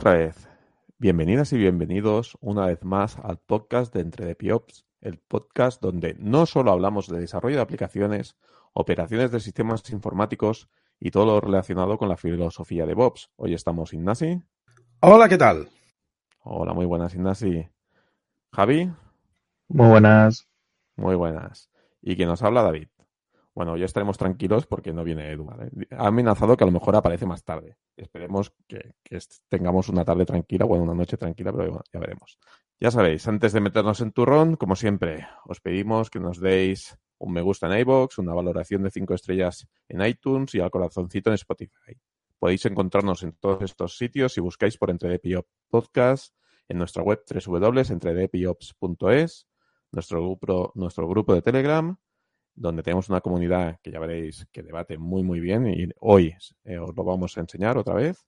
Otra vez. Bienvenidas y bienvenidos una vez más al podcast de Entre de Piops, el podcast donde no solo hablamos de desarrollo de aplicaciones, operaciones de sistemas informáticos y todo lo relacionado con la filosofía de Bobs. Hoy estamos Ignasi. Hola, ¿qué tal? Hola, muy buenas Ignasi. Javi. Muy buenas. Muy buenas. Y quien nos habla, David. Bueno, ya estaremos tranquilos porque no viene Edu. Ha amenazado que a lo mejor aparece más tarde. Esperemos que, tengamos una tarde tranquila, bueno, una noche tranquila, pero ya veremos. Ya sabéis, antes de meternos en turrón, como siempre, os pedimos que nos deis un me gusta en iBox, una valoración de 5 estrellas en iTunes y al corazoncito en Spotify. Podéis encontrarnos en todos estos sitios si buscáis por Entre Podcast, en nuestra web www.entredepiops.es, nuestro grupo, nuestro grupo de Telegram donde tenemos una comunidad que ya veréis que debate muy, muy bien y hoy eh, os lo vamos a enseñar otra vez.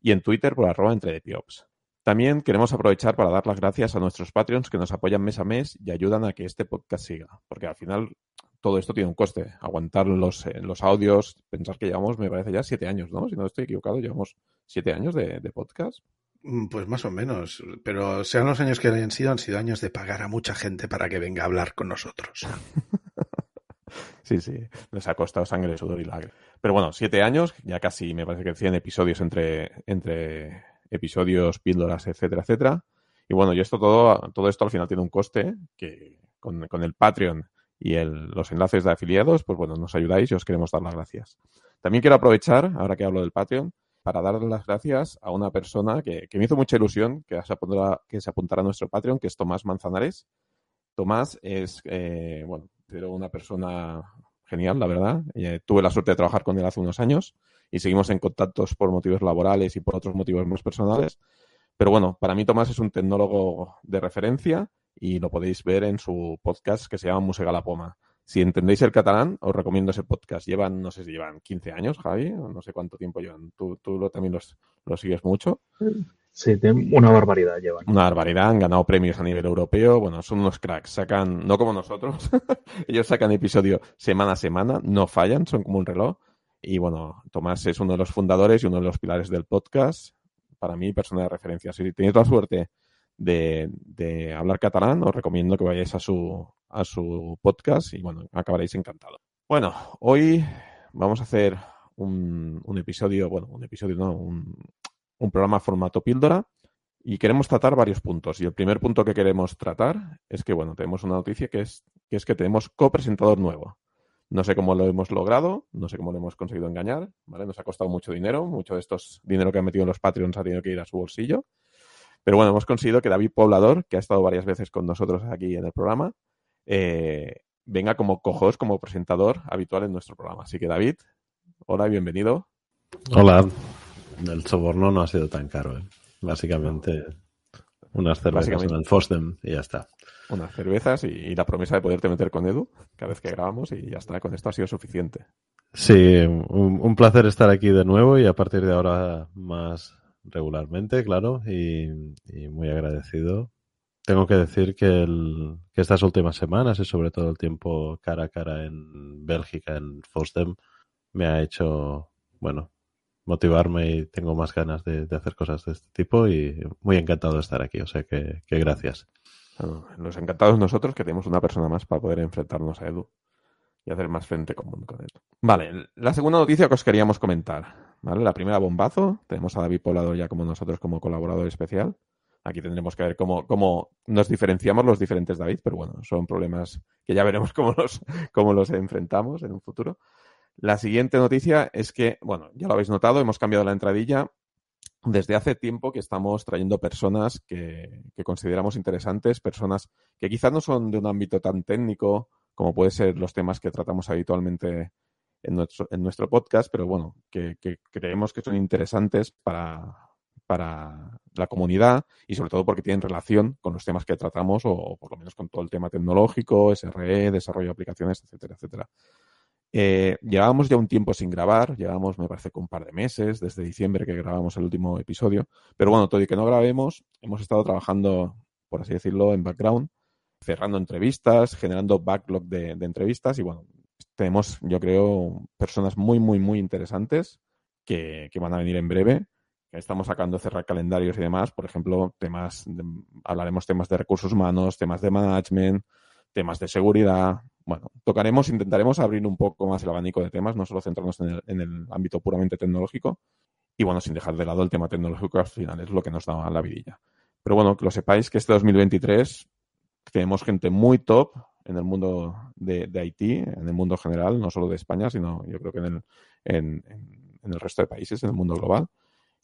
Y en Twitter por arroba entre de Piops. También queremos aprovechar para dar las gracias a nuestros Patreons que nos apoyan mes a mes y ayudan a que este podcast siga. Porque al final todo esto tiene un coste. Aguantar los, eh, los audios, pensar que llevamos, me parece ya siete años, ¿no? Si no estoy equivocado, llevamos siete años de, de podcast. Mm, pues más o menos, pero sean los años que hayan sido, han sido años de pagar a mucha gente para que venga a hablar con nosotros. Sí, sí, nos ha costado sangre, sudor y lágrimas. Pero bueno, siete años, ya casi me parece que 100 episodios entre, entre episodios, píldoras, etcétera, etcétera. Y bueno, y esto todo, todo esto al final tiene un coste que con, con el Patreon y los enlaces de afiliados, pues bueno, nos ayudáis y os queremos dar las gracias. También quiero aprovechar, ahora que hablo del Patreon, para dar las gracias a una persona que, que me hizo mucha ilusión que se, apuntará, que se apuntará a nuestro Patreon, que es Tomás Manzanares. Tomás es, eh, bueno, pero una persona genial, la verdad. Eh, tuve la suerte de trabajar con él hace unos años y seguimos en contactos por motivos laborales y por otros motivos más personales. Pero bueno, para mí Tomás es un tecnólogo de referencia y lo podéis ver en su podcast que se llama Musega la Poma. Si entendéis el catalán, os recomiendo ese podcast. Llevan, no sé si llevan 15 años, Javi, no sé cuánto tiempo llevan. Tú, tú lo, también los, lo sigues mucho. Sí, una barbaridad llevan. Una barbaridad, han ganado premios a nivel europeo. Bueno, son unos cracks. Sacan, no como nosotros, ellos sacan episodio semana a semana, no fallan, son como un reloj. Y bueno, Tomás es uno de los fundadores y uno de los pilares del podcast. Para mí, persona de referencia. Si tenéis la suerte de, de hablar catalán, os recomiendo que vayáis a su, a su podcast y bueno, acabaréis encantado. Bueno, hoy vamos a hacer un, un episodio, bueno, un episodio, no, un, un programa formato píldora y queremos tratar varios puntos. Y el primer punto que queremos tratar es que, bueno, tenemos una noticia que es que, es que tenemos copresentador nuevo. No sé cómo lo hemos logrado, no sé cómo lo hemos conseguido engañar, ¿vale? Nos ha costado mucho dinero, mucho de estos dinero que han metido los Patreons ha tenido que ir a su bolsillo. Pero bueno, hemos conseguido que David Poblador, que ha estado varias veces con nosotros aquí en el programa, eh, venga como cojos, como presentador habitual en nuestro programa. Así que David, hola y bienvenido. Hola, el soborno no ha sido tan caro. ¿eh? Básicamente, unas cervezas en el Fosdem y ya está. Unas cervezas y, la promesa de poderte meter con Edu cada vez que grabamos y ya está. Con esto ha sido suficiente. Sí, un, placer estar aquí de nuevo y a partir de ahora más regularmente, claro, y, muy agradecido. Tengo que decir que, el, que estas últimas semanas y sobre todo el tiempo cara a cara en Bélgica, en Fosdem, me ha hecho, bueno, motivarme y tengo más ganas de, hacer cosas de este tipo y muy encantado de estar aquí, o sea que, gracias. Los encantados nosotros que tenemos una persona más para poder enfrentarnos a Edu y hacer más frente común con él. Vale, la segunda noticia que os queríamos comentar, ¿vale? La primera bombazo, tenemos a David Poblado ya como nosotros como colaborador especial. Aquí tendremos que ver cómo, cómo nos diferenciamos los diferentes David, pero bueno, son problemas que ya veremos cómo los, cómo los enfrentamos en un futuro. La siguiente noticia es que, bueno, ya lo habéis notado, hemos cambiado la entradilla. Desde hace tiempo que estamos trayendo personas que, consideramos interesantes, personas que quizás no son de un ámbito tan técnico como puede ser los temas que tratamos habitualmente en nuestro, en nuestro podcast, pero bueno, que, creemos que son interesantes para, para la comunidad y sobre todo porque tienen relación con los temas que tratamos o por lo menos con todo el tema tecnológico, SRE, desarrollo de aplicaciones, etcétera, etcétera. Eh, llevábamos ya un tiempo sin grabar, llevábamos, me parece, que un par de meses, desde diciembre que grabamos el último episodio. Pero bueno, todo y que no grabemos, hemos estado trabajando, por así decirlo, en background, cerrando entrevistas, generando backlog de, entrevistas y bueno, tenemos, yo creo, personas muy, muy, muy interesantes que, van a venir en breve. estamos sacando cerrar calendarios y demás, por ejemplo, temas, de- hablaremos temas de recursos humanos, temas de management, temas de seguridad. Bueno, tocaremos, intentaremos abrir un poco más el abanico de temas, no solo centrarnos en el, en el ámbito puramente tecnológico. Y bueno, sin dejar de lado el tema tecnológico, al final es lo que nos da la vidilla. Pero bueno, que lo sepáis que este 2023 tenemos gente muy top en el mundo de, de Haití, en el mundo general, no solo de España, sino yo creo que en el, en- en el resto de países, en el mundo global.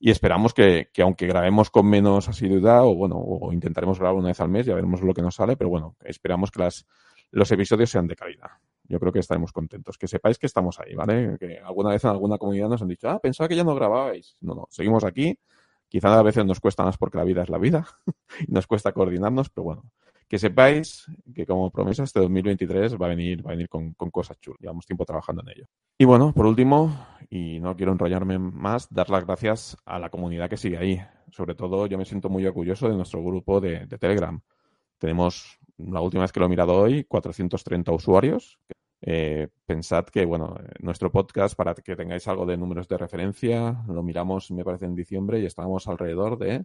Y esperamos que, que aunque grabemos con menos asiduidad, o bueno, o intentaremos grabar una vez al mes, ya veremos lo que nos sale, pero bueno, esperamos que las, los episodios sean de calidad. Yo creo que estaremos contentos. Que sepáis que estamos ahí, ¿vale? Que alguna vez en alguna comunidad nos han dicho, ah, pensaba que ya no grababais. No, no, seguimos aquí. Quizá a veces nos cuesta más porque la vida es la vida y nos cuesta coordinarnos, pero bueno, que sepáis que como promesa este 2023 va a venir, va a venir con, cosas chulas. Llevamos tiempo trabajando en ello. Y bueno, por último, y no quiero enrollarme más, dar las gracias a la comunidad que sigue ahí. Sobre todo, yo me siento muy orgulloso de nuestro grupo de, Telegram. Tenemos, la última vez que lo he mirado hoy, 430 usuarios. Eh, pensad que, bueno, nuestro podcast, para que tengáis algo de números de referencia, lo miramos, me parece, en diciembre y estábamos alrededor de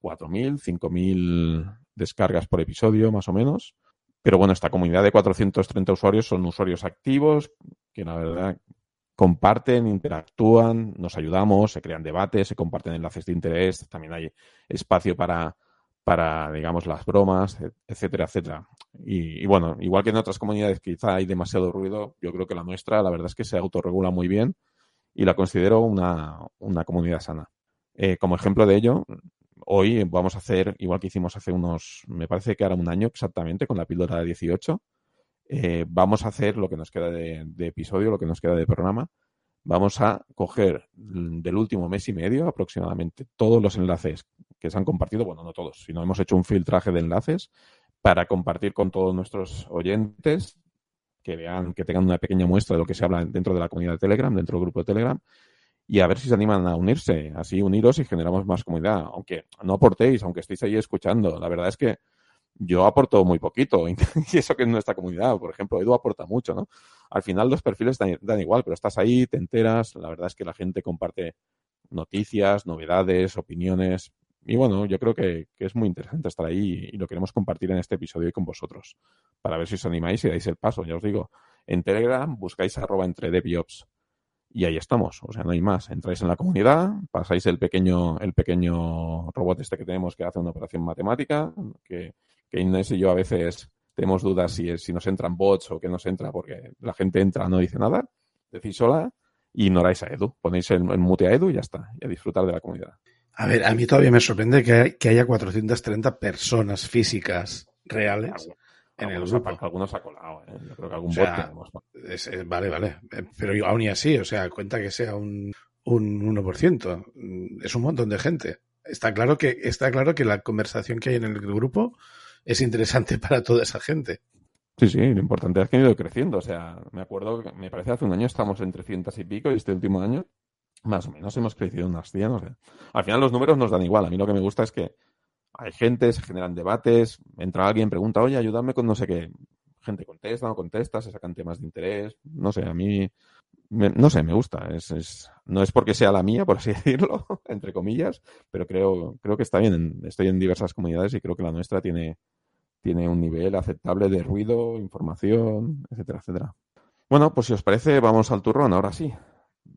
4.000, 5.000 descargas por episodio, más o menos. Pero bueno, esta comunidad de 430 usuarios son usuarios activos que la verdad comparten, interactúan, nos ayudamos, se crean debates, se comparten enlaces de interés, también hay espacio para, para digamos, las bromas, etcétera, etcétera. Y, bueno, igual que en otras comunidades quizá hay demasiado ruido, yo creo que la nuestra, la verdad es que se autorregula muy bien y la considero una, una comunidad sana. Eh, como ejemplo de ello, hoy vamos a hacer, igual que hicimos hace unos, me parece que ahora un año exactamente, con la píldora de 18, eh, vamos a hacer lo que nos queda de, de, episodio, lo que nos queda de programa. Vamos a coger del último mes y medio aproximadamente todos los enlaces que se han compartido, bueno, no todos, sino hemos hecho un filtraje de enlaces para compartir con todos nuestros oyentes que vean, que tengan una pequeña muestra de lo que se habla dentro de la comunidad de Telegram, dentro del grupo de Telegram, y a ver si se animan a unirse. Así uniros y generamos más comunidad. Aunque no aportéis, aunque estéis ahí escuchando. La verdad es que yo aporto muy poquito. Y eso que es nuestra comunidad. Por ejemplo, Edu aporta mucho, ¿no? Al final los perfiles dan, igual, pero estás ahí, te enteras. La verdad es que la gente comparte noticias, novedades, opiniones. Y bueno, yo creo que, es muy interesante estar ahí y lo queremos compartir en este episodio y con vosotros. Para ver si os animáis y dais el paso. Ya os digo, en Telegram buscáis arroba entre deviops y ahí estamos, o sea, no hay más. Entráis en la comunidad, pasáis el pequeño, el pequeño robot este que tenemos que hace una operación matemática, que, que Inés y yo a veces tenemos dudas si, si nos entran bots o que nos entra porque la gente entra, no dice nada, decís hola y ignoráis a Edu. Ponéis en, en mute a Edu y ya está, y a disfrutar de la comunidad. A ver, a mí todavía me sorprende que, hay, que haya 430 personas físicas reales en el grupo. Ha, algunos ha colado, ¿eh? Yo creo que algún O sea, bot tenemos. Es, es, vale, vale. Pero yo, aún y así, o sea, cuenta que sea un, un 1%. Es un montón de gente. Está claro que, está claro que la conversación que hay en el grupo es interesante para toda esa gente. Sí, sí, lo importante es que han ido creciendo. O sea, me acuerdo, me parece hace un año estamos en 300 y pico y este último año, más o menos, hemos crecido unas 100. O sea, al final los números nos dan igual. A mí lo que me gusta es que hay gente, se generan debates, entra alguien, pregunta, oye, ayúdame con no sé qué. Gente contesta, no contesta, se sacan temas de interés. No sé, a mí, me, no sé, me gusta. Es, es, no es porque sea la mía, por así decirlo, entre comillas, pero creo, creo que está bien. Estoy en diversas comunidades y creo que la nuestra tiene, tiene un nivel aceptable de ruido, información, etcétera, etcétera. Bueno, pues si os parece, vamos al turrón, ahora sí.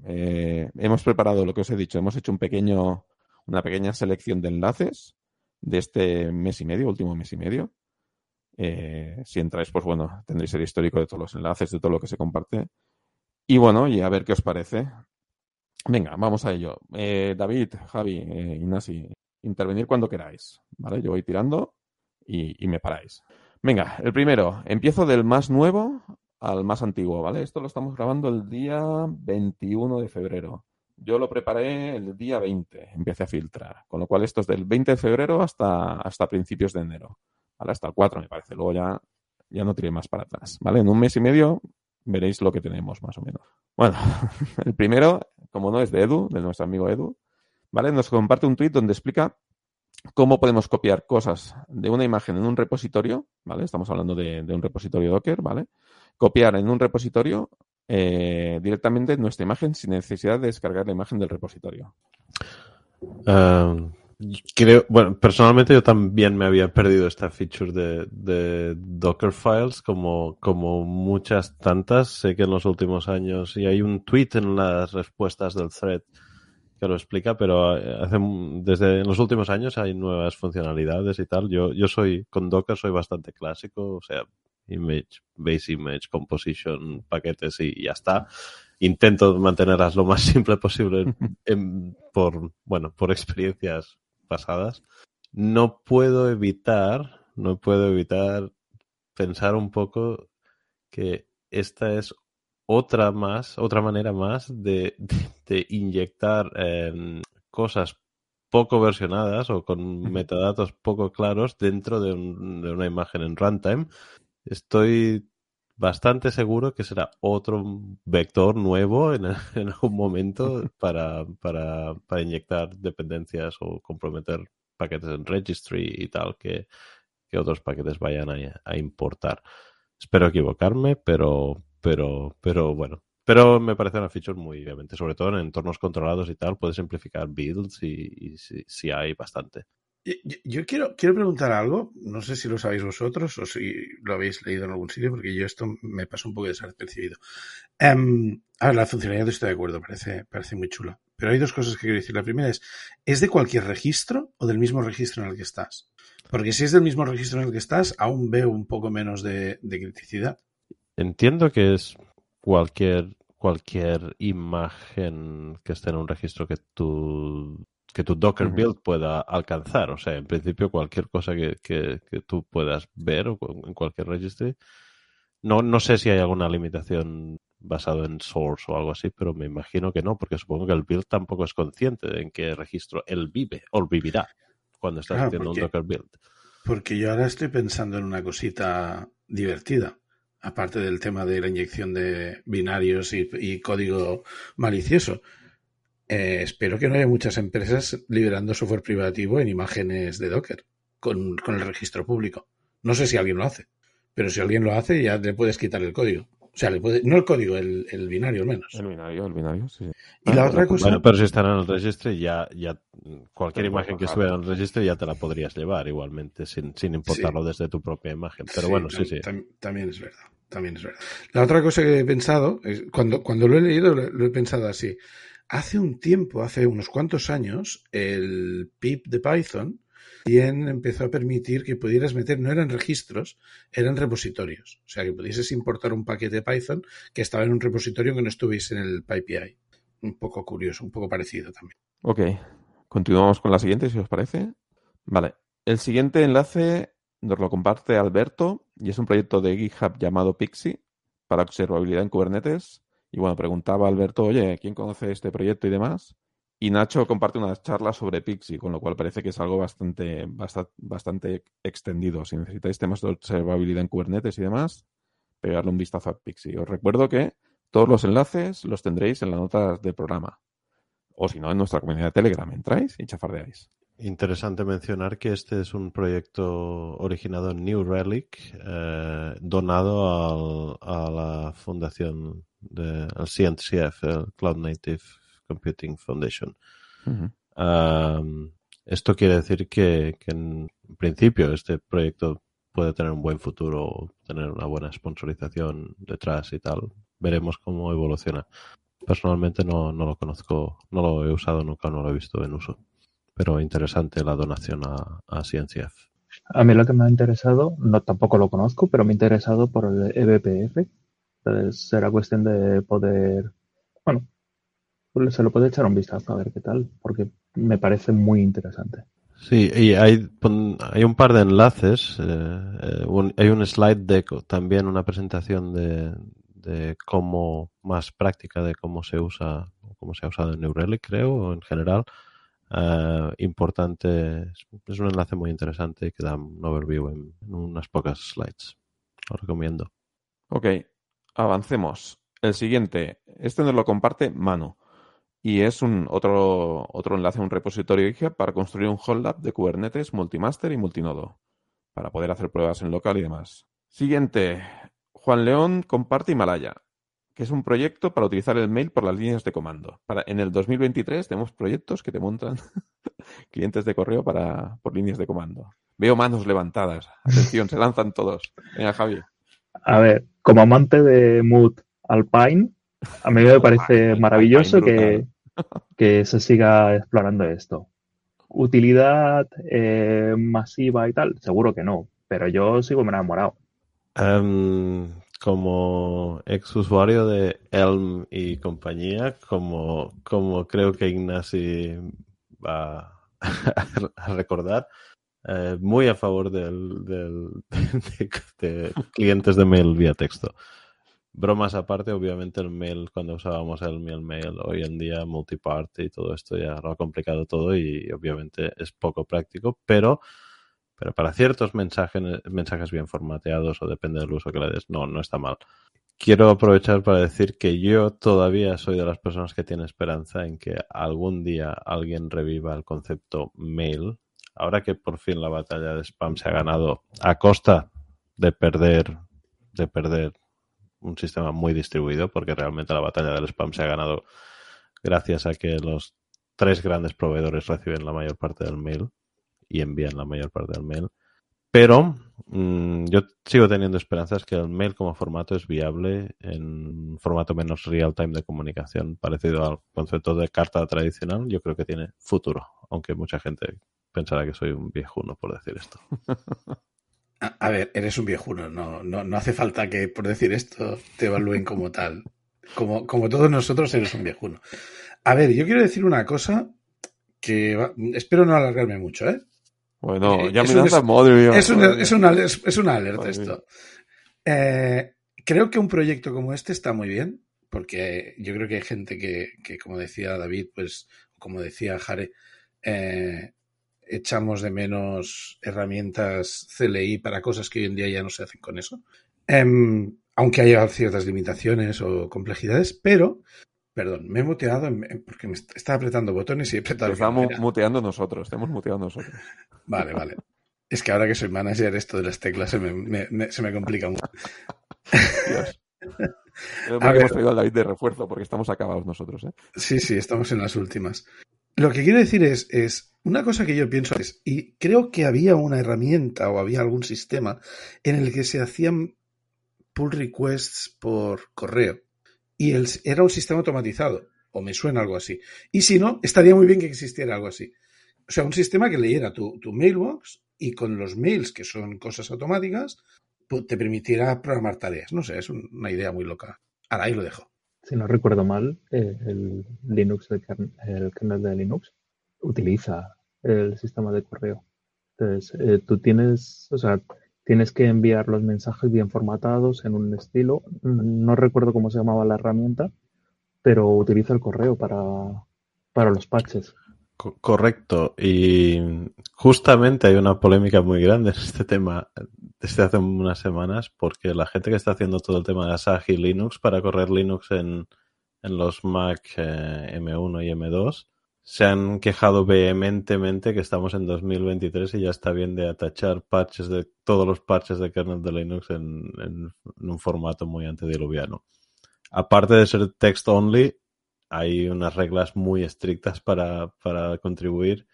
Eh, hemos preparado lo que os he dicho, hemos hecho un pequeño, una pequeña selección de enlaces de este mes y medio, último mes y medio. Eh, si entráis, pues bueno, tendréis el histórico de todos los enlaces, de todo lo que se comparte. Y bueno, y a ver qué os parece. Venga, vamos a ello. Eh, David, Javi, eh, intervenir cuando queráis. ¿Vale? Yo voy tirando y, y, me paráis. Venga, el primero. Empiezo del más nuevo al más antiguo, ¿vale? Esto lo estamos grabando el día 21 de febrero. Yo lo preparé el día 20, empecé a filtrar. Con lo cual esto es del 20 de febrero hasta, hasta principios de enero. ¿Vale? Hasta el 4 me parece. Luego ya, ya no tiré más para atrás. ¿Vale? En un mes y medio veréis lo que tenemos más o menos. Bueno, el primero, como no, es de Edu, de nuestro amigo Edu. ¿Vale? Nos comparte un tweet donde explica cómo podemos copiar cosas de una imagen en un repositorio, ¿vale? Estamos hablando de, de un repositorio Docker, ¿vale? Copiar en un repositorio eh, directamente nuestra imagen sin necesidad de descargar la imagen del repositorio. Um, creo, bueno, personalmente yo también me había perdido esta feature de, de Docker Files, como, como muchas tantas. Sé que en los últimos años, y hay un tweet en las respuestas del thread que lo explica, pero eh, hace, desde en los últimos años hay nuevas funcionalidades y tal. Yo, yo soy, con Docker soy bastante clásico, o sea, image, base image, composition, paquetes y ya está. Intento mantenerlas lo más simple posible en, por, bueno, por experiencias pasadas. No puedo evitar, no puedo evitar pensar un poco que esta es otra más, otra manera más de, de, de inyectar eh, cosas poco versionadas o con metadatos poco claros dentro de, un, de, una imagen en runtime. Estoy bastante seguro que será otro vector nuevo en, en algún momento para, para, para, inyectar dependencias o comprometer paquetes en registry y tal que, que otros paquetes vayan a, a importar. Espero equivocarme, pero, pero, pero bueno. Pero me parece una feature muy, obviamente, sobre todo en entornos controlados y tal, puede simplificar builds y, y si, si, hay bastante. Yo, quiero, quiero preguntar algo, no sé si lo sabéis vosotros o si lo habéis leído en algún sitio, porque yo esto me pasó un poco desapercibido. Um, a ver, la funcionalidad estoy de acuerdo, parece, parece muy chula. Pero hay dos cosas que quiero decir. La primera es, ¿es de cualquier registro o del mismo registro en el que estás? Porque si es del mismo registro en el que estás, aún veo un poco menos de, de criticidad. Entiendo que es cualquier cualquier imagen que esté en un registro que tu que tu Docker build pueda alcanzar. O sea, en principio cualquier cosa que, que, que tú puedas ver en cualquier registro. No, no sé si hay alguna limitación basado en source o algo así, pero me imagino que no, porque supongo que el build tampoco es consciente de en qué registro él vive o vivirá cuando estás claro, haciendo porque, un Docker build. Porque yo ahora estoy pensando en una cosita divertida aparte del tema de la inyección de binarios y, y código malicioso. Eh, espero que no haya muchas empresas liberando software privativo en imágenes de Docker con, con, el registro público. No sé si alguien lo hace, pero si alguien lo hace ya le puedes quitar el código. O sea, le puede, no el código, el, el, binario al menos. El binario, el binario, sí. Y ah, la otra cosa. Bueno, pero si están en el registro, ya, ya cualquier imagen que estuviera en el registro ya te la podrías llevar igualmente, sin, sin importarlo sí. desde tu propia imagen. Pero sí, bueno, sí, sí. Tam, también es verdad. También es verdad. La otra cosa que he pensado, es, cuando, cuando lo he leído, lo, lo he pensado así. Hace un tiempo, hace unos cuantos años, el pip de Python también empezó a permitir que pudieras meter, no eran registros, eran repositorios. O sea, que pudieses importar un paquete de Python que estaba en un repositorio que no estuviese en el PyPI. Un poco curioso, un poco parecido también. Ok, continuamos con la siguiente, si os parece. Vale, el siguiente enlace nos lo comparte Alberto y es un proyecto de GitHub llamado Pixie para observabilidad en Kubernetes. Y bueno, preguntaba Alberto, oye, ¿quién conoce este proyecto y demás? Y Nacho comparte unas charlas sobre Pixie, con lo cual parece que es algo bastante, bastante, bastante extendido. Si necesitáis temas de observabilidad en Kubernetes y demás, pegarle un vistazo a Pixie. Os recuerdo que todos los enlaces los tendréis en las notas del programa. O si no, en nuestra comunidad de Telegram. Entráis y chafardeáis. Interesante mencionar que este es un proyecto originado en New Relic, eh, donado a la fundación del CNCF, el Cloud Native Computing Foundation. Uh -huh. um, esto quiere decir que, que, en principio este proyecto puede tener un buen futuro, tener una buena sponsorización detrás y tal. Veremos cómo evoluciona. Personalmente no, no lo conozco, no lo he usado nunca, no lo he visto en uso. Pero interesante la donación a, a CNCF. A mí lo que me ha interesado, no tampoco lo conozco, pero me ha interesado por el eBPF. Entonces será cuestión de poder, bueno, pues se lo puede echar un vistazo a ver qué tal, porque me parece muy interesante. Sí, y hay, hay un par de enlaces. Eh, un, hay un slide deck, también una presentación de, de cómo, más práctica de cómo se usa, cómo se ha usado en New Relic, creo, o en general. Uh, importante, es un enlace muy interesante que da un overview en, en unas pocas slides. Lo recomiendo. Ok, avancemos. El siguiente, este nos lo comparte Manu. Y es un otro, otro enlace a un repositorio GitHub para construir un hot lab de Kubernetes multimaster y multinodo, para poder hacer pruebas en local y demás. Siguiente, Juan León comparte Himalaya, que es un proyecto para utilizar el mail por las líneas de comando. En el 2023 tenemos proyectos que te montan clientes de correo para por líneas de comando. Veo manos levantadas. Atención, se lanzan todos. Venga, Javi. A ver, como amante de Mood Alpine, a mí me parece maravilloso que, que se siga explorando esto. Utilidad eh, masiva y tal, seguro que no, pero yo sigo enamorado. Em, como ex usuario de Elm y compañía, como, como creo que Ignasi va a recordar, eh, muy a favor del, del- de, clientes de mail vía texto. Bromas aparte, obviamente el mail, cuando usábamos el mail mail, hoy en día multipart y todo esto ya lo ha complicado todo y obviamente es poco práctico, pero, pero para ciertos mensajes, mensajes bien formateados o depende del uso que le des, no, no está mal. Quiero aprovechar para decir que yo todavía soy de las personas que tiene esperanza en que algún día alguien reviva el concepto mail. Ahora que por fin la batalla de spam se ha ganado a costa de perder, de perder un sistema muy distribuido, porque realmente la batalla del spam se ha ganado gracias a que los tres grandes proveedores reciben la mayor parte del mail y envían la mayor parte del mail. Pero mm, yo sigo teniendo esperanzas que el mail como formato es viable en formato menos real time de comunicación, parecido al concepto de carta tradicional. Yo creo que tiene futuro, aunque mucha gente pensará que soy un viejuno por decir esto. A, a ver, eres un viejuno, no, no, no hace falta que por decir esto te evalúen como tal. Como, como todos nosotros eres un viejuno. A ver, yo quiero decir una cosa que va- espero no alargarme mucho, ¿eh? Bueno, Eh, ya me lanzas, madre mía. Es una, es una, es, una alerta esto. Eh, creo que un proyecto como este está muy bien, porque yo creo que hay gente que, que como decía David, pues, como decía Jare, eh, echamos de menos herramientas CLI para cosas que hoy en día ya no se hacen con eso. Em, aunque haya ciertas limitaciones o complejidades, pero, perdón, me he muteado porque me est- estaba apretando botones y he apretado Te estamos muteando nosotros, te hemos muteado nosotros. Vale, vale. Es que ahora que soy manager, esto de las teclas se me, me- me- se me complica mucho. Dios. Hemos traído al David de refuerzo, porque estamos acabados nosotros, ¿eh? Sí, sí, estamos en las últimas. Lo que quiero decir es, es una cosa que yo pienso es, y creo que había una herramienta o había algún sistema en el que se hacían pull requests por correo. Y el, era un sistema automatizado, o me suena algo así. Y si no, estaría muy bien que existiera algo así. O sea, un sistema que leyera tu, tu mailbox y con los mails, que son cosas automáticas, te permitiera programar tareas. No sé, es un- una idea muy loca. Ahora ahí lo dejo. Si no recuerdo mal, eh, el Linux, de kern- el kernel de Linux, utiliza el sistema de correo. Entonces, eh, tú tienes, o sea, tienes que enviar los mensajes bien formatados en un estilo. No recuerdo cómo se llamaba la herramienta, pero utiliza el correo para, para los patches. Co- Correcto. Y justamente hay una polémica muy grande en este tema desde hace unas semanas porque la gente que está haciendo todo el tema de Asahi Linux para correr Linux en, en los Mac eh, M1 y M2 se han quejado vehementemente que estamos en 2023 y ya está bien de atachar patches de todos los patches de kernel de Linux en, en- en un formato muy antediluviano. Aparte de ser text only, hay unas reglas muy estrictas para, para contribuir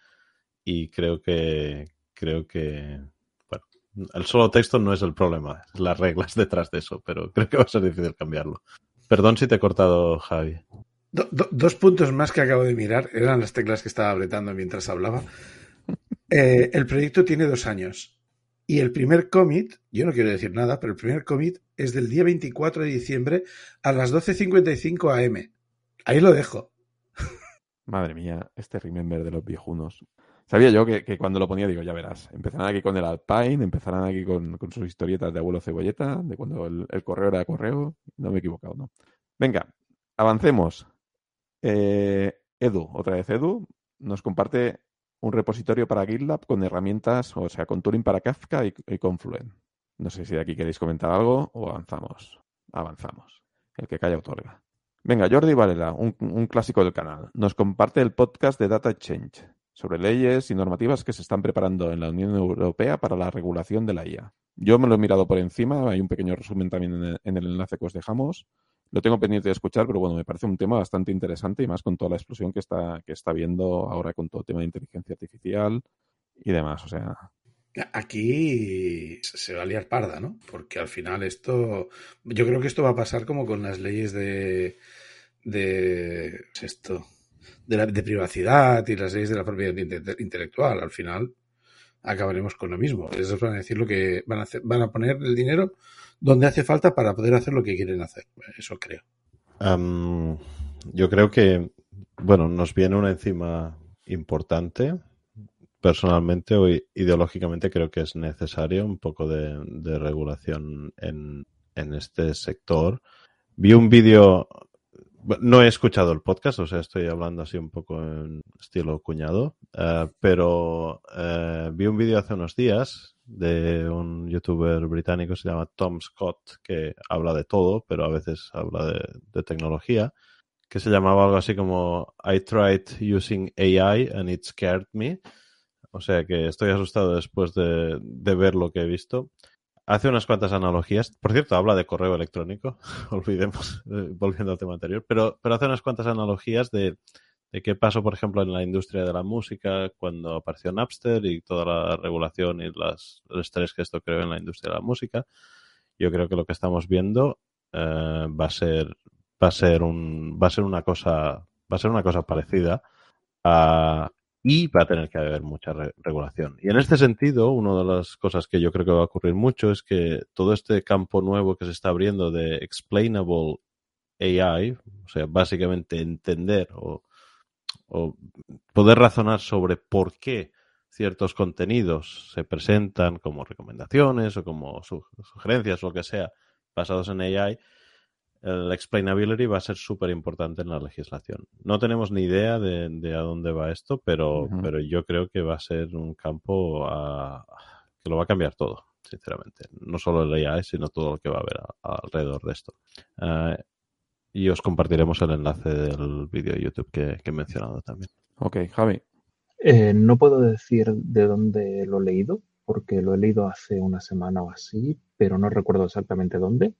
y creo que creo que bueno, el solo texto no es el problema, las reglas detrás de eso, pero creo que va a ser difícil cambiarlo. Perdón si te he cortado, Javi. Do- do- dos puntos más que acabo de mirar, eran las teclas que estaba apretando mientras hablaba. Eh, el proyecto tiene dos años y el primer commit, yo no quiero decir nada, pero el primer commit es del día 24 de diciembre a las 12.55 am. Ahí lo dejo. Madre mía, este remember de los viejunos. Sabía yo que, que cuando lo ponía, digo, ya verás, empezarán aquí con el Alpine, empezarán aquí con, con sus historietas de abuelo cebolleta, de cuando el, correo era correo. No me he equivocado, ¿no? Venga, avancemos. Eh, Edu, otra vez Edu, nos comparte un repositorio para GitLab con herramientas, o sea, con Turing para Kafka y, y Confluent. No sé si de aquí queréis comentar algo o avanzamos. Avanzamos. El que calla otorga. Venga, Jordi Varela, un, clásico del canal, nos comparte el podcast de Data Exchange sobre leyes y normativas que se están preparando en la Unión Europea para la regulación de la IA. Yo me lo he mirado por encima, hay un pequeño resumen también en el, en el enlace que os dejamos. lo tengo pendiente de escuchar, pero bueno, me parece un tema bastante interesante y más con toda la explosión que está, que está viendo ahora con todo el tema de inteligencia artificial y demás. O sea, Aquí se va a liar parda, ¿no? Porque al final esto, yo creo que esto va a pasar como con las leyes de, de esto, de, la, de privacidad y las leyes de la propiedad intelectual. Al final acabaremos con lo mismo. Ellos van a decir lo que van a hacer, van a poner el dinero donde hace falta para poder hacer lo que quieren hacer. Eso creo. Um, yo creo que, bueno, nos viene una encima importante personalmente o ideológicamente creo que es necesario un poco de, regulación en, en, este sector. Vi un vídeo, no he escuchado el podcast, o sea, estoy hablando así un poco en estilo cuñado, uh, pero uh, vi un vídeo hace unos días de un youtuber británico, se llama Tom Scott, que habla de todo, pero a veces habla de tecnología que se llamaba algo así como I tried using AI and it scared me. O sea que estoy asustado después de, de, ver lo que he visto. Hace unas cuantas analogías. Por cierto, habla de correo electrónico. Olvidemos, eh, volviendo al tema anterior. Pero, pero hace unas cuantas analogías de, de qué pasó, por ejemplo, en la industria de la música cuando apareció Napster y toda la regulación y las, el estrés que esto creó en la industria de la música. Yo creo que lo que estamos viendo eh, va a ser va a ser un va a ser una cosa va a ser una cosa parecida a, y va a tener que haber mucha re regulación. Y en este sentido, una de las cosas que yo creo que va a ocurrir mucho es que todo este campo nuevo que se está abriendo de explainable AI, o sea, básicamente entender o, o poder razonar sobre por qué ciertos contenidos se presentan como recomendaciones o como su sugerencias o lo que sea basados en AI, el explainability va a ser súper importante en la legislación. No tenemos ni idea de, de a dónde va esto, pero, uh -huh. pero yo creo que va a ser un campo a, que lo va a cambiar todo, sinceramente. No solo el AI, sino todo lo que va a haber a, a alrededor de esto. Uh, y os compartiremos el enlace del vídeo de YouTube que, que, he mencionado también. Ok, Javi. Eh, no puedo decir de dónde lo he leído, porque lo he leído hace una semana o así, pero no recuerdo exactamente dónde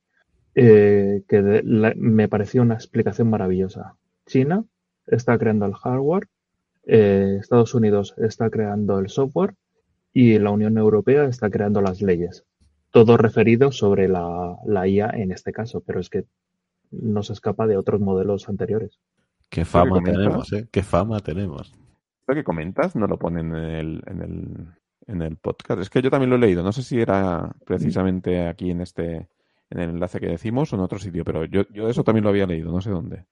eh, que de, la, me pareció una explicación maravillosa. China está creando el hardware, eh, Estados Unidos está creando el software y la Unión Europea está creando las leyes. Todo referido sobre la, la IA en este caso, pero es que no se escapa de otros modelos anteriores. Qué fama tenemos, ¿eh? Qué fama tenemos. Lo que comentas no lo ponen en el, en el, en el podcast. Es que yo también lo he leído. No sé si era precisamente aquí en este en el enlace que decimos o en otro sitio, pero yo, yo eso también lo había leído, no sé dónde.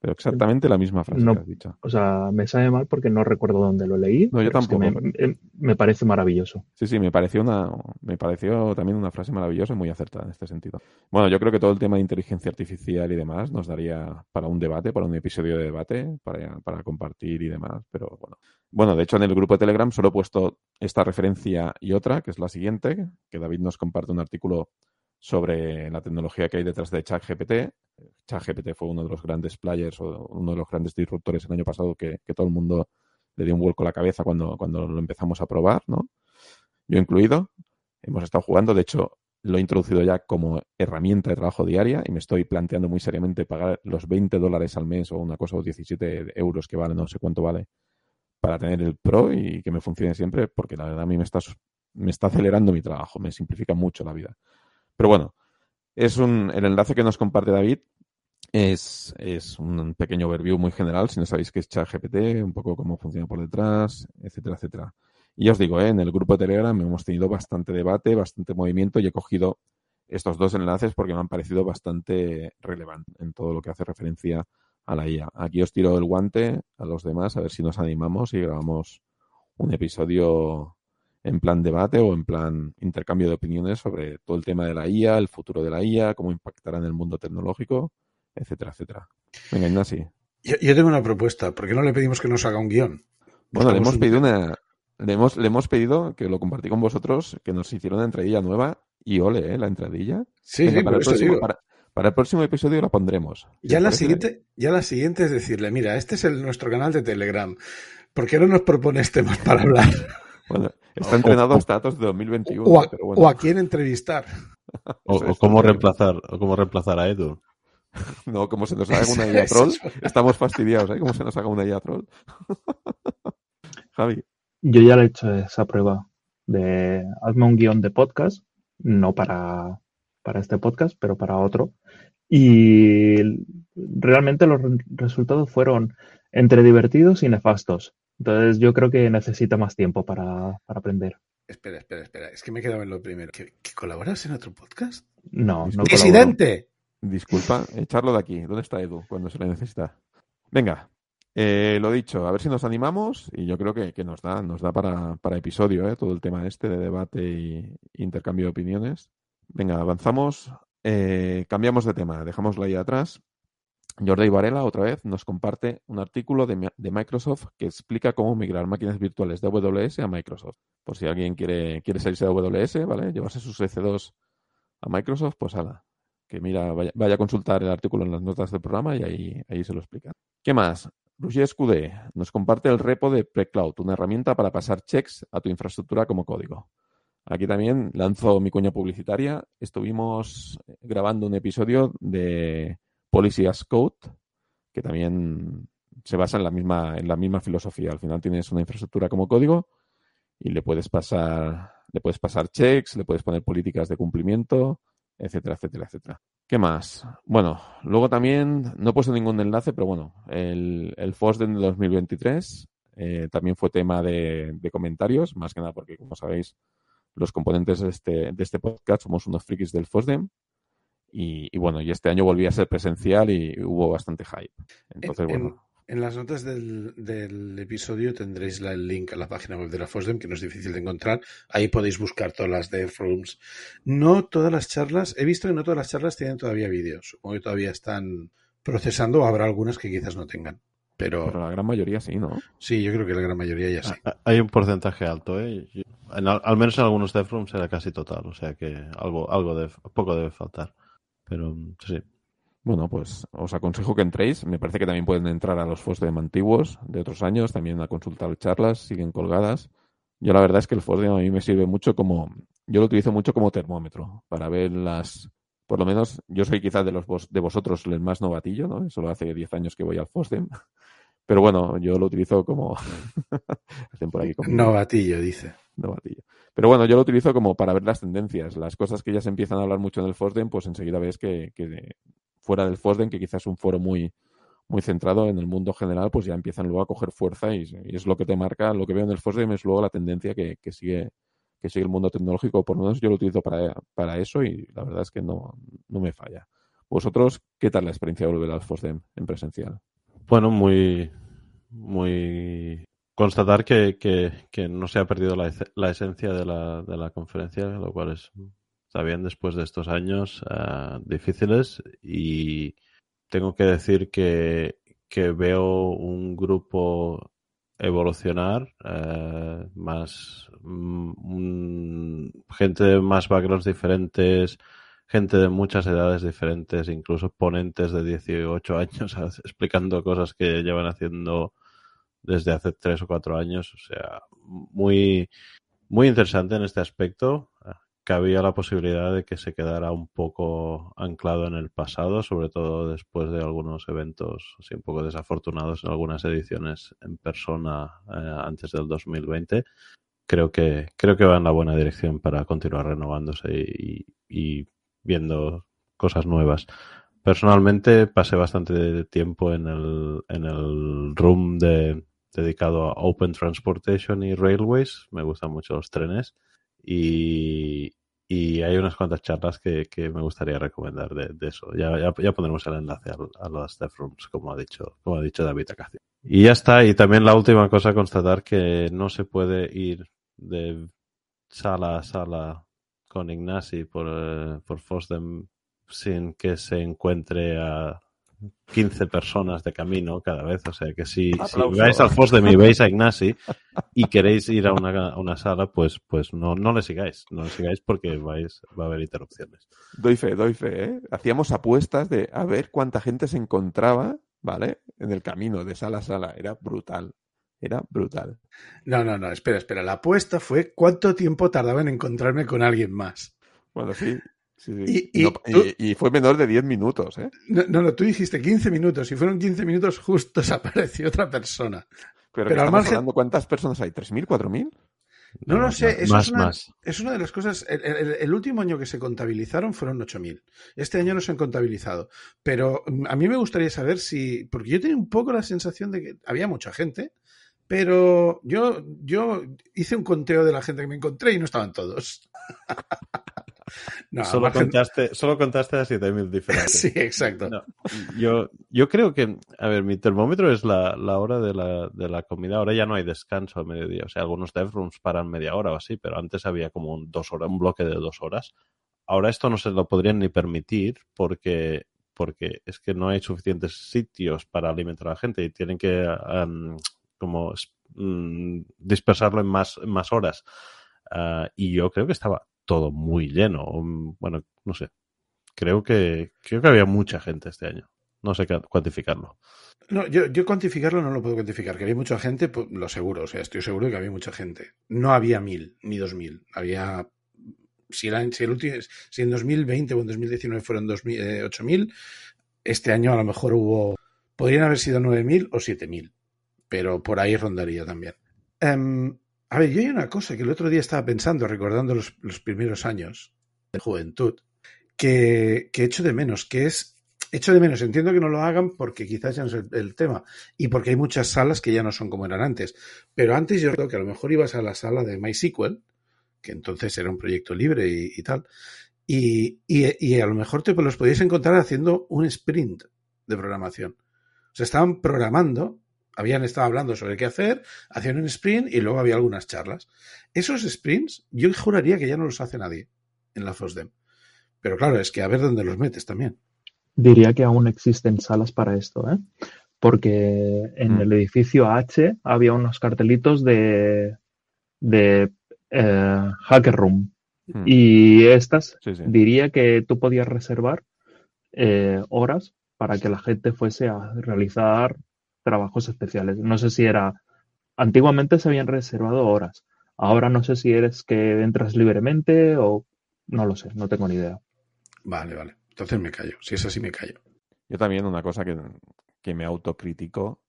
Pero exactamente la misma frase no, que has dicho. O sea, me sabe mal porque no recuerdo dónde lo leí. No, yo tampoco. Es me, eh, me, parece maravilloso. Sí, sí, me pareció una, me pareció también una frase maravillosa y muy acertada en este sentido. Bueno, yo creo que todo el tema de inteligencia artificial y demás nos daría para un debate, para un episodio de debate, para, para compartir y demás, pero bueno. Bueno, de hecho en el grupo de Telegram solo he puesto esta referencia y otra, que es la siguiente, que David nos comparte un artículo sobre la tecnología que hay detrás de ChatGPT. ChatGPT fue uno de los grandes players o uno de los grandes disruptores el año pasado que, que todo el mundo le dio un vuelco a la cabeza cuando, cuando lo empezamos a probar, ¿no? Yo incluido. Hemos estado jugando, de hecho, lo he introducido ya como herramienta de trabajo diaria y me estoy planteando muy seriamente pagar los 20 dólares al mes o una cosa o 17 euros que vale, no sé cuánto vale, para tener el Pro y que me funcione siempre, porque la verdad a mí me está, me está acelerando mi trabajo, me simplifica mucho la vida. Pero bueno, es un, el enlace que nos comparte David es, es un pequeño overview muy general, si no sabéis qué es ChatGPT, un poco cómo funciona por detrás, etcétera, etcétera. Y ya os digo, ¿eh? en el grupo de Telegram hemos tenido bastante debate, bastante movimiento y he cogido estos dos enlaces porque me han parecido bastante relevantes en todo lo que hace referencia a la IA. Aquí os tiro el guante a los demás a ver si nos animamos y grabamos un episodio en plan debate o en plan intercambio de opiniones sobre todo el tema de la IA, el futuro de la IA, cómo impactará en el mundo tecnológico, etcétera, etcétera. Venga, Ignasi. Yo, yo tengo una propuesta. ¿Por qué no le pedimos que nos haga un guion? Bueno, le hemos un... pedido una... Le hemos, le hemos pedido que lo compartí con vosotros, que nos hiciera una entradilla nueva y ole, ¿eh? La entradilla. Sí, Venga, sí, para, el próximo, para, para, el próximo episodio la pondremos. Ya la, siguiente, ya la siguiente es decirle, mira, este es el, nuestro canal de Telegram. ¿Por qué no nos propones temas para hablar? Bueno, está entrenado hasta datos de 2021. O a, pero bueno. o a quién entrevistar. o, o, cómo reemplazar, o cómo reemplazar a Edu. no, como se nos haga una IA troll, estamos fastidiados, ¿eh? Como se nos haga una IA troll. Javi. Yo ya le he hecho esa prueba de hazme un guion de podcast, no para, para este podcast, pero para otro. Y realmente los resultados fueron entre divertidos y nefastos. Entonces yo creo que necesita más tiempo para, para aprender. Espera, espera, espera. Es que me he quedado en lo primero. ¿Que, colaboras en otro podcast? No, no ¡Disidente! Disculpa, echarlo de aquí. ¿Dónde está Edu cuando se le necesita? Venga, eh, lo dicho, a ver si nos animamos y yo creo que, que nos da, nos da para, para episodio ¿eh? todo el tema este de debate y intercambio de opiniones. Venga, avanzamos, eh, cambiamos de tema, dejámoslo ahí atrás Jordi Varela, otra vez, nos comparte un artículo de, Microsoft que explica cómo migrar máquinas virtuales de AWS a Microsoft. Por si alguien quiere, quiere salirse de AWS, ¿vale? Llevarse sus EC2 a Microsoft, pues ala. Que mira, vaya, vaya, a consultar el artículo en las notas del programa y ahí, ahí se lo explica. ¿Qué más? Roger Scudé nos comparte el repo de PreCloud, una herramienta para pasar checks a tu infraestructura como código. Aquí también lanzo mi cuña publicitaria. Estuvimos grabando un episodio de Policy as Code, que también se basa en la misma, en la misma filosofía. Al final tienes una infraestructura como código y le puedes pasar, le puedes pasar checks, le puedes poner políticas de cumplimiento, etcétera, etcétera, etcétera. ¿Qué más? Bueno, luego también, no he puesto ningún enlace, pero bueno, el, el FOSDEM de 2023 eh, también fue tema de, de, comentarios, más que nada porque, como sabéis, los componentes de este, de este podcast somos unos frikis del FOSDEM y, y, bueno, y este año volví a ser presencial y hubo bastante hype. Entonces, en, bueno. En, en las notas del, del, episodio tendréis la, el link a la página web de la FOSDEM, que no es difícil de encontrar. Ahí podéis buscar todas las dev rooms. No todas las charlas, he visto que no todas las charlas tienen todavía vídeos. Supongo que todavía están procesando, o habrá algunas que quizás no tengan. Pero, Pero, la gran mayoría sí, ¿no? Sí, yo creo que la gran mayoría ya sí. Hay un porcentaje alto, ¿eh? En, al menos en algunos dev rooms era casi total, o sea que algo, algo de, poco debe faltar. Pero sí. Bueno, pues os aconsejo que entréis. Me parece que también pueden entrar a los FOSDEM antiguos de otros años, también a consultar charlas, siguen colgadas. Yo la verdad es que el FOSDEM a mí me sirve mucho como, yo lo utilizo mucho como termómetro para ver las, por lo menos yo soy quizás de los de vosotros el más novatillo, ¿no? Solo hace 10 años que voy al FOSDEM. Pero bueno, yo lo utilizo como... Hacen por aquí como... Novatillo, dice. Novatillo. Pero bueno, yo lo utilizo como para ver las tendencias. Las cosas que ya se empiezan a hablar mucho en el FOSDEM, pues enseguida ves que, fuera del FOSDEM, que quizás es un foro muy, muy centrado en el mundo general, pues ya empiezan luego a coger fuerza y, es lo que te marca, lo que veo en el FOSDEM es luego la tendencia que, sigue que sigue el mundo tecnológico, por lo menos yo lo utilizo para, para eso y la verdad es que no, no me falla. ¿Vosotros qué tal la experiencia de volver al FOSDEM en presencial? Bueno, muy, muy constatar que, que, no se ha perdido la, la esencia de la, de la, conferencia, lo cual es, está bien después de estos años uh, difíciles. Y tengo que decir que, que veo un grupo evolucionar, uh, más um, gente de más backgrounds diferentes, gente de muchas edades diferentes, incluso ponentes de 18 años explicando cosas que llevan haciendo desde hace tres o cuatro años. O sea, muy, muy interesante en este aspecto. Cabía la posibilidad de que se quedara un poco anclado en el pasado, sobre todo después de algunos eventos así un poco desafortunados en algunas ediciones en persona eh, antes del 2020. Creo que, creo que va en la buena dirección para continuar renovándose y, viendo cosas nuevas. Personalmente pasé bastante tiempo en el, en el room de, dedicado a Open Transportation y Railways. Me gustan mucho los trenes. Y, y hay unas cuantas charlas que, que me gustaría recomendar de, eso. Ya, ya, pondremos el enlace a, a los Dev Rooms, como ha dicho, como ha dicho David Acacio. Y ya está. Y también la última cosa, constatar que no se puede ir de sala a sala con Ignasi por, uh, por Fosdem sin que se encuentre a 15 personas de camino cada vez. O sea que si, si vais al Fosdem y veis a Ignasi y queréis ir a una, a una sala, pues, pues no, no le sigáis. No le sigáis porque vais, va a haber interrupciones. Doy fe, doy fe. ¿eh? Hacíamos apuestas de a ver cuánta gente se encontraba, ¿vale? En el camino de sala a sala. Era brutal. Era brutal. No, no, no, espera, espera. La apuesta fue cuánto tiempo tardaba en encontrarme con alguien más. Bueno, sí. Sí, sí. Y- y No, tú- y- y fue menor de 10 minutos, ¿eh? No, no, no, tú dijiste 15 minutos y fueron 15 minutos justo desapareció otra persona. Pero, Pero que al estamos margen- hablando, ¿cuántas personas hay? ¿3.000, 4.000? No lo sé, eso más, es una, más. es una de las cosas. El, el- el último año que se contabilizaron fueron 8.000. Este año no se han contabilizado. Pero mm, a mí me gustaría saber si. Porque yo tenía un poco la sensación de que había mucha gente, pero yo, yo hice un conteo de la gente que me encontré y no estaban todos. no, solo, contaste, solo contaste a 7.000 diferentes. Sí, exacto. No, yo, yo creo que, a ver, mi termómetro es la, la hora de la, de la comida. Ahora ya no hay descanso a mediodía. O sea, algunos dev rooms paran media hora o así, pero antes había como un, dos horas, un bloque de dos horas. Ahora esto no se lo podrían ni permitir porque, porque es que no hay suficientes sitios para alimentar a la gente y tienen que um, como mm, dispersarlo en más, en más horas. Ah, y yo creo que estaba todo muy lleno. Um, Bueno, no sé. Creo que, creo que había mucha gente este año. No sé ca- cuantificarlo. No, yo, yo cuantificarlo no lo puedo cuantificar. Que había mucha gente, pues, lo seguro. O sea, estoy seguro de que había mucha gente. No había mil ni dos mil. Había. Si, era, si, el último, si en 2020 o en 2019 fueron 2000, eh, 8.000, este año a lo mejor hubo. Podrían haber sido 9.000 o 7.000. Pero por ahí rondaría también. Em, a ver, yo hay una cosa que el otro día estaba pensando, recordando los, primeros años de juventud, que, que echo de menos, que es echo de menos. Entiendo que no lo hagan porque quizás ya no es el, tema y porque hay muchas salas que ya no son como eran antes. Pero antes yo creo que a lo mejor ibas a la sala de MySQL, que entonces era un proyecto libre y, tal, y a lo mejor te los podías encontrar haciendo un sprint de programación. O sea, estaban programando, habían estado hablando sobre qué hacer, hacían un sprint y luego había algunas charlas. Esos sprints yo juraría que ya no los hace nadie en la FOSDEM. Pero claro, es que a ver dónde los metes también. Diría que aún existen salas para esto, ¿eh? Porque en Mm. el edificio H había unos cartelitos de, de eh, Hacker Room. Hmm. Y estas Sí, sí. diría que tú podías reservar eh, horas para que la gente fuese a realizar trabajos especiales. No sé si era. Antiguamente se habían reservado horas. Ahora no sé si eres que entras libremente o no lo sé, no tengo ni idea. Vale, vale. Entonces me callo. Si es así, me callo. Yo también una cosa que, que me autocritico,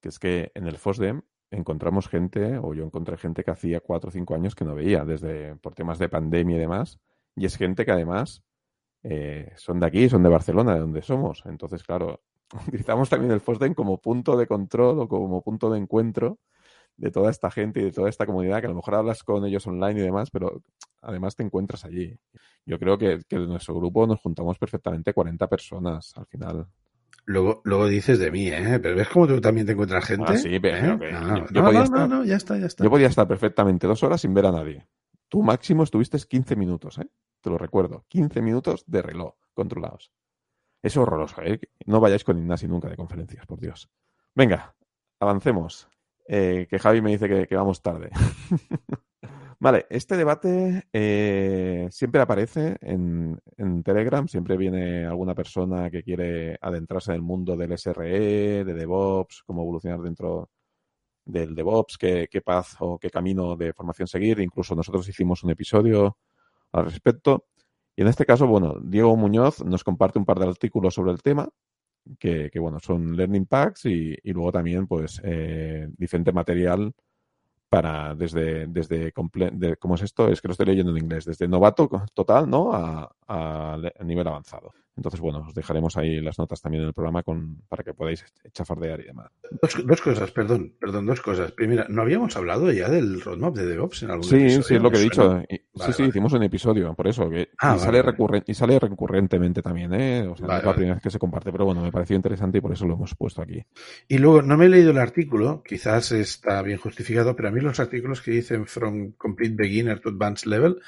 que es que en el FOSDEM encontramos gente, o yo encontré gente que hacía cuatro o cinco años que no veía, desde por temas de pandemia y demás, y es gente que además eh, son de aquí, son de Barcelona, de donde somos. Entonces, claro, utilizamos también el FOSDEM como punto de control o como punto de encuentro de toda esta gente y de toda esta comunidad, que a lo mejor hablas con ellos online y demás, pero además te encuentras allí. Yo creo que, que en nuestro grupo nos juntamos perfectamente 40 personas al final. Luego, luego dices de mí, ¿eh? Pero ves cómo tú también te encuentras gente. Ah, sí, pero- ¿Eh? Ah, yo- yo no, podía no, estar- no, no, ya está, ya está. Yo podía estar perfectamente dos horas sin ver a nadie. Tú máximo estuviste 15 minutos, ¿eh? Te lo recuerdo. 15 minutos de reloj controlados. Es horroroso, ¿eh? No vayáis con Ignasi nunca de conferencias, por Dios. Venga, avancemos. Eh, que Javi me dice que, vamos tarde. vale, este debate eh, siempre aparece en, Telegram, siempre viene alguna persona que quiere adentrarse en el mundo del SRE, de DevOps, cómo evolucionar dentro del DevOps, qué paz o qué camino de formación seguir. Incluso nosotros hicimos un episodio al respecto. Y en este caso, bueno, Diego Muñoz nos comparte un par de artículos sobre el tema, que, bueno, son Learning Packs y, y luego también, pues, eh, diferente material para desde, desde de- ¿cómo es esto? Es que lo estoy leyendo en inglés, desde novato total, ¿no? A, a nivel avanzado. Entonces, bueno, os dejaremos ahí las notas también en el programa con, para que podáis chafardear y demás. Dos, dos cosas, perdón, perdón, dos cosas. Primera, ¿no habíamos hablado ya del roadmap de DevOps en algún Sí, episodio? sí, es lo que he dicho. Vale, sí, sí, hicimos un episodio, por eso. Que, Ah, y, vale, sale recurren- y sale recurrentemente también, ¿eh? O sea, no es la primera vez que se comparte, pero bueno, me pareció interesante y por eso lo hemos puesto aquí. Y luego, no me he leído el artículo, quizás está bien justificado, pero a mí los artículos que dicen From Complete Beginner to Advanced Level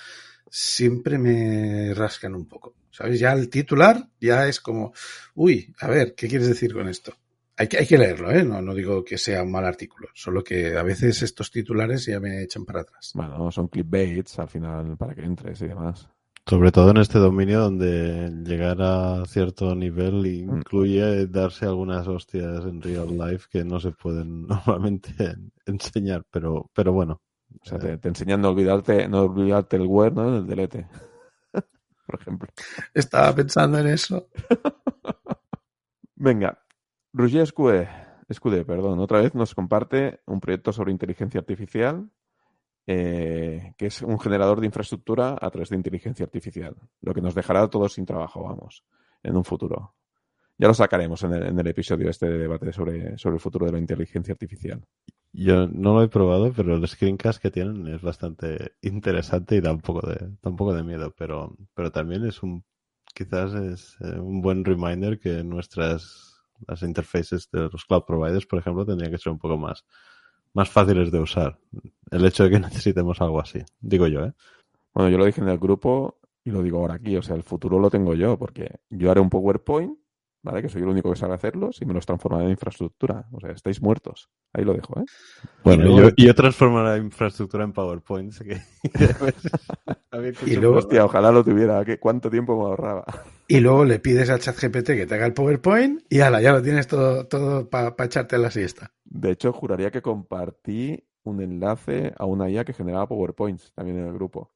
siempre me rascan un poco. ¿Sabes? Ya el titular ya es como, uy, a ver, ¿qué quieres decir con esto? Hay que, hay que leerlo, ¿eh? No, no digo que sea un mal artículo, solo que a veces estos titulares ya me echan para atrás. Bueno, son clickbaits al final para que entres y demás. Sobre todo en este dominio donde llegar a cierto nivel Mm. incluye darse algunas hostias en real life que no se pueden normalmente enseñar, pero, pero bueno. O sea, te, te enseñan no olvidarte, no olvidarte el word, ¿no? El delete. por ejemplo. Estaba pensando en eso. Venga, Roger Escudé, Escudé, perdón, otra vez nos comparte un proyecto sobre inteligencia artificial, eh, que es un generador de infraestructura a través de inteligencia artificial, lo que nos dejará a todos sin trabajo, vamos, en un futuro. Ya lo sacaremos en el, en el episodio este de debate sobre, sobre el futuro de la inteligencia artificial. Yo no lo he probado, pero el screencast que tienen es bastante interesante y da un poco de, da un poco de miedo, pero, pero también es un, quizás es eh, un buen reminder que nuestras, las interfaces de los cloud providers, por ejemplo, tendrían que ser un poco más, más fáciles de usar. El hecho de que necesitemos algo así, digo yo, ¿eh? Bueno, yo lo dije en el grupo y lo digo ahora aquí, o sea, el futuro lo tengo yo, porque yo haré un PowerPoint ¿vale? Que soy el único que sabe hacerlos y me los transformaré en infraestructura. O sea, estáis muertos. Ahí lo dejo, ¿eh? Bueno, y yo, yo transformo la infraestructura en PowerPoint. Que... y luego, hostia, ojalá lo tuviera. ¿Qué, ¿Cuánto tiempo me ahorraba? Y luego le pides al chat GPT que te haga el PowerPoint y ala, ya lo tienes todo, todo para pa echarte a la siesta. De hecho, juraría que compartí un enlace a una IA que generaba PowerPoints también en el grupo.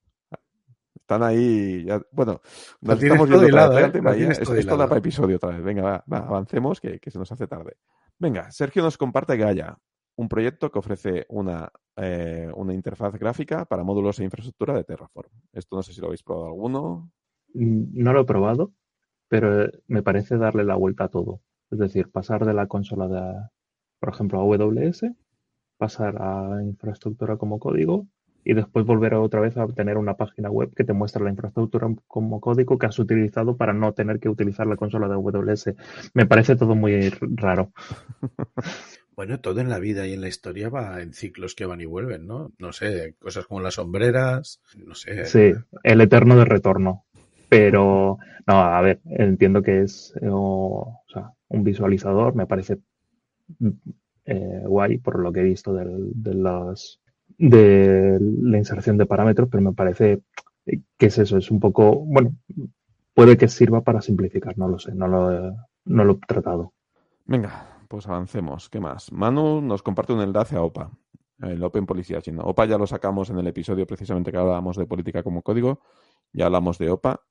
Están ahí, ya, bueno, nos estamos viendo hilado, ¿eh? ¿eh? Esto, esto da para episodio otra vez. Venga, va, va avancemos, que, que, se nos hace tarde. Venga, Sergio nos comparte que haya un proyecto que ofrece una, eh, una interfaz gráfica para módulos e infraestructura de Terraform. Esto no sé si lo habéis probado alguno. No lo he probado, pero me parece darle la vuelta a todo. Es decir, pasar de la consola de, por ejemplo, a AWS, pasar a infraestructura como código y después volver otra vez a tener una página web que te muestra la infraestructura como código que has utilizado para no tener que utilizar la consola de AWS. Me parece todo muy raro. Bueno, todo en la vida y en la historia va en ciclos que van y vuelven, ¿no? No sé, cosas como las sombreras, no sé. Sí, el eterno de retorno. Pero, no, a ver, entiendo que es o, o sea, un visualizador, me parece eh, guay por lo que he visto del, de los de la inserción de parámetros, pero me parece que es eso, es un poco, bueno, puede que sirva para simplificar, no lo sé, no lo, he, no lo he tratado. Venga, pues avancemos. ¿Qué más? Manu nos comparte un enlace a OPA, el Open Policy Engine. OPA ya lo sacamos en el episodio precisamente que hablábamos de política como código, ya hablamos de OPA.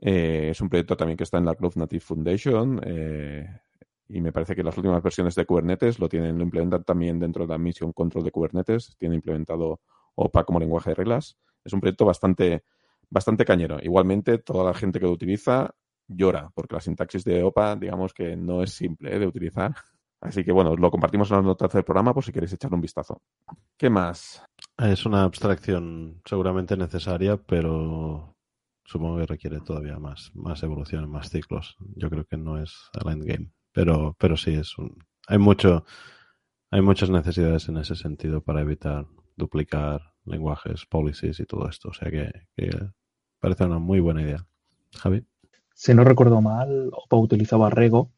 Eh, es un proyecto también que está en la Cloud Native Foundation. Eh, y me parece que las últimas versiones de Kubernetes lo tienen, lo implementan también dentro de la Mission Control de Kubernetes, tiene implementado OPA como lenguaje de reglas. Es un proyecto bastante, bastante cañero. Igualmente, toda la gente que lo utiliza llora, porque la sintaxis de OPA, digamos que no es simple ¿eh? de utilizar. Así que bueno, lo compartimos en las notas del programa por si queréis echarle un vistazo. ¿Qué más? Es una abstracción seguramente necesaria, pero supongo que requiere todavía más, más evolución, más ciclos. Yo creo que no es el endgame. Pero, pero sí, es un, hay mucho, hay muchas necesidades en ese sentido para evitar duplicar lenguajes, policies y todo esto. O sea que, que parece una muy buena idea. Javi. Si no recuerdo mal, OPA utilizaba Rego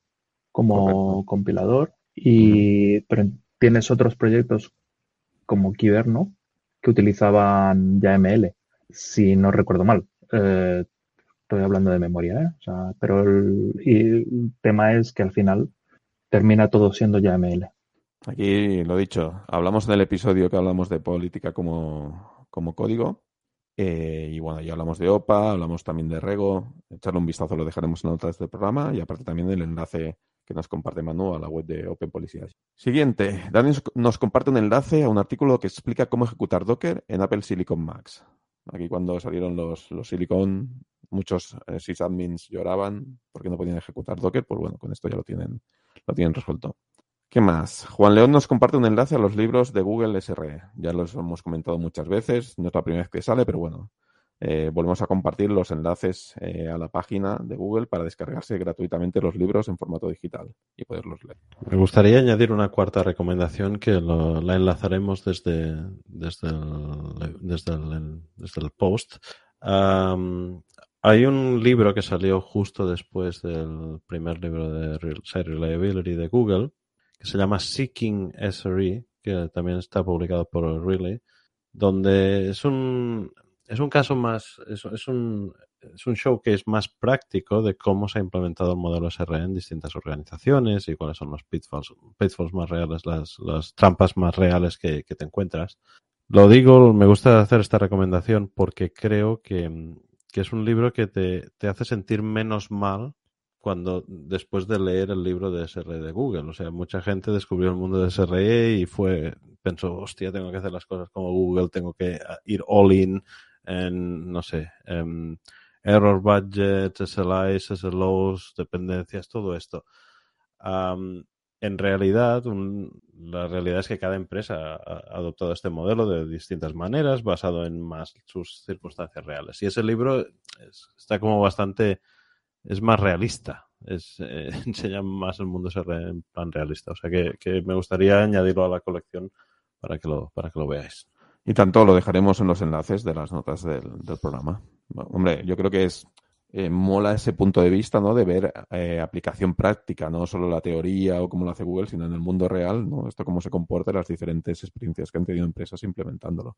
como Correcto. compilador, y, pero tienes otros proyectos como Kyberno que utilizaban YAML, si no recuerdo mal. Eh, estoy hablando de memoria, ¿eh? O sea, pero el, tema es que al final termina todo siendo YAML. Aquí lo dicho, hablamos en el episodio que hablamos de política como, como código. Eh, y bueno, ya hablamos de OPA, hablamos también de Rego. Echarle un vistazo lo dejaremos en notas del programa y aparte también el enlace que nos comparte Manu a la web de Open Policy. Siguiente, Dani nos comparte un enlace a un artículo que explica cómo ejecutar Docker en Apple Silicon Max. Aquí cuando salieron los, los Silicon, muchos eh, sysadmins lloraban porque no podían ejecutar Docker, pues bueno, con esto ya lo tienen, lo tienen resuelto. ¿Qué más? Juan León nos comparte un enlace a los libros de Google SRE. Ya los hemos comentado muchas veces, no es la primera vez que sale, pero bueno, eh, volvemos a compartir los enlaces eh, a la página de Google para descargarse gratuitamente los libros en formato digital y poderlos leer. Me gustaría añadir una cuarta recomendación que la enlazaremos desde, desde, el, desde, el, post. Hay un libro que salió justo después del primer libro de Site Reliability de Google que se llama Seeking SRE, que también está publicado por Relay, donde es un, es un caso más, es, es, un, es un show que es más práctico de cómo se ha implementado el modelo SRE en distintas organizaciones y cuáles son los pitfalls, pitfalls más reales, las, las trampas más reales que, que te encuentras. Lo digo, me gusta hacer esta recomendación porque creo que, que es un libro que te, te hace sentir menos mal cuando después de leer el libro de SRE de Google. O sea, mucha gente descubrió el mundo de SRE y fue, pensó, hostia, tengo que hacer las cosas como Google, tengo que ir all in en, no sé, en error budgets, SLIs, SLOs, dependencias, todo esto. En realidad, un, la realidad es que cada empresa ha adoptado este modelo de distintas maneras, basado en más sus circunstancias reales. Y ese libro es, está como bastante, es más realista, es, eh, enseña más el mundo en plan realista. O sea que, me gustaría añadirlo a la colección para que lo, para que lo veáis. Y tanto lo dejaremos en los enlaces de las notas del, programa. Hombre, yo creo que es eh, mola ese punto de vista, ¿no? De ver eh, aplicación práctica, no solo la teoría o cómo lo hace Google, sino en el mundo real, ¿no? Esto cómo se comporta las diferentes experiencias que han tenido empresas implementándolo.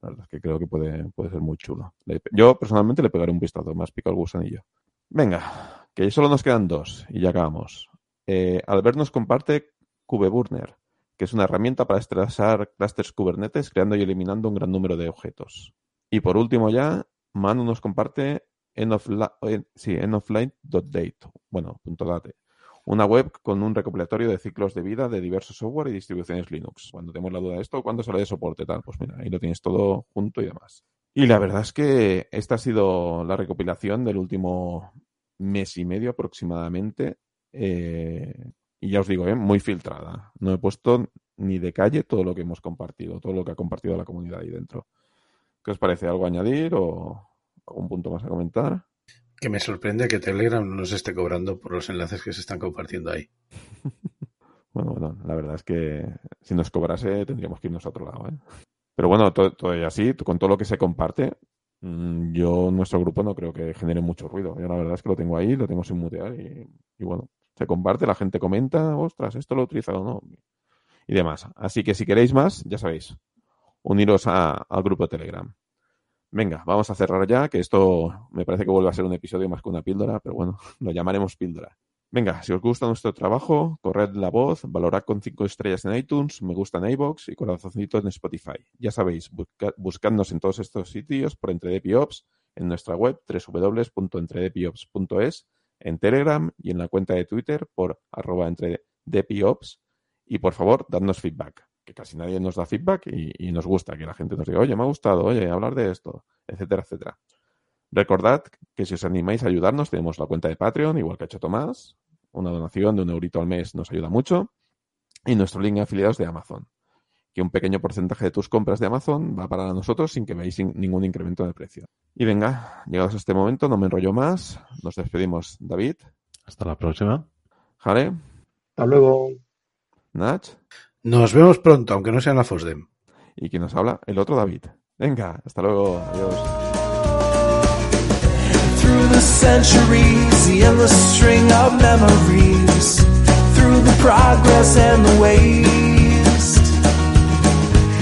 La verdad es que creo que puede, puede ser muy chulo. Yo personalmente le pegaré un vistazo, más pica el gusanillo. Venga, que solo nos quedan dos y ya acabamos. Eh, Albert nos comparte KubeBurner, que es una herramienta para estresar clusters Kubernetes creando y eliminando un gran número de objetos. Y por último ya, Manu nos comparte endofline, sí, endofline.date, bueno, punto .date, una web con un recopilatorio de ciclos de vida de diversos software y distribuciones Linux. Cuando tenemos la duda de esto, ¿cuándo sale de soporte? Tal, pues mira, ahí lo tienes todo junto y demás. Y la verdad es que esta ha sido la recopilación del último mes y medio aproximadamente. Eh, y ya os digo, ¿eh? muy filtrada. No he puesto ni de calle todo lo que hemos compartido, todo lo que ha compartido la comunidad ahí dentro. ¿Qué os parece? ¿Algo a añadir o algún punto más a comentar? Que me sorprende que Telegram no nos esté cobrando por los enlaces que se están compartiendo ahí. bueno, bueno, la verdad es que si nos cobrase tendríamos que irnos a otro lado. ¿eh? Pero bueno, todo, todo y así, con todo lo que se comparte, mmm, yo, nuestro grupo, no creo que genere mucho ruido. Yo la verdad es que lo tengo ahí, lo tengo sin mutear y, y bueno, se comparte, la gente comenta, ostras, esto lo he utilizado, ¿no? Y demás. Así que si queréis más, ya sabéis, uniros a, al grupo de Telegram. Venga, vamos a cerrar ya, que esto me parece que vuelve a ser un episodio más que una píldora, pero bueno, lo llamaremos píldora. Venga, si os gusta nuestro trabajo, corred la voz, valorad con 5 estrellas en iTunes, me gusta en iBox y corazoncito en Spotify. Ya sabéis, busca, buscadnos en todos estos sitios por EntredePiops, en nuestra web www.entredepiops.es, en Telegram y en la cuenta de Twitter por arroba entredepiops y por favor, dadnos feedback que casi nadie nos da feedback y, y, nos gusta que la gente nos diga, oye, me ha gustado, oye, hablar de esto, etcétera, etcétera. Recordad que si os animáis a ayudarnos, tenemos la cuenta de Patreon, igual que ha hecho Tomás. Una donación de un eurito al mes nos ayuda mucho. Y nuestro link de afiliados de Amazon. Que un pequeño porcentaje de tus compras de Amazon va para nosotros sin que veáis ningún incremento en el precio. Y venga, llegados a este momento, no me enrollo más. Nos despedimos, David. Hasta la próxima. Jare. Hasta luego. Nach. Nos vemos pronto, aunque no sea en la FOSDEM. Y quien nos habla, el otro David. Venga, hasta luego. Adiós. Through the centuries, the endless string of memories. Through the progress and the waste.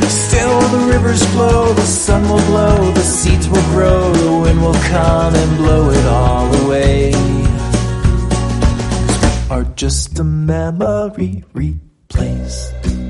Still the rivers flow, the sun will blow, the seeds will grow, the wind will come and blow it all away. Are just a memory place.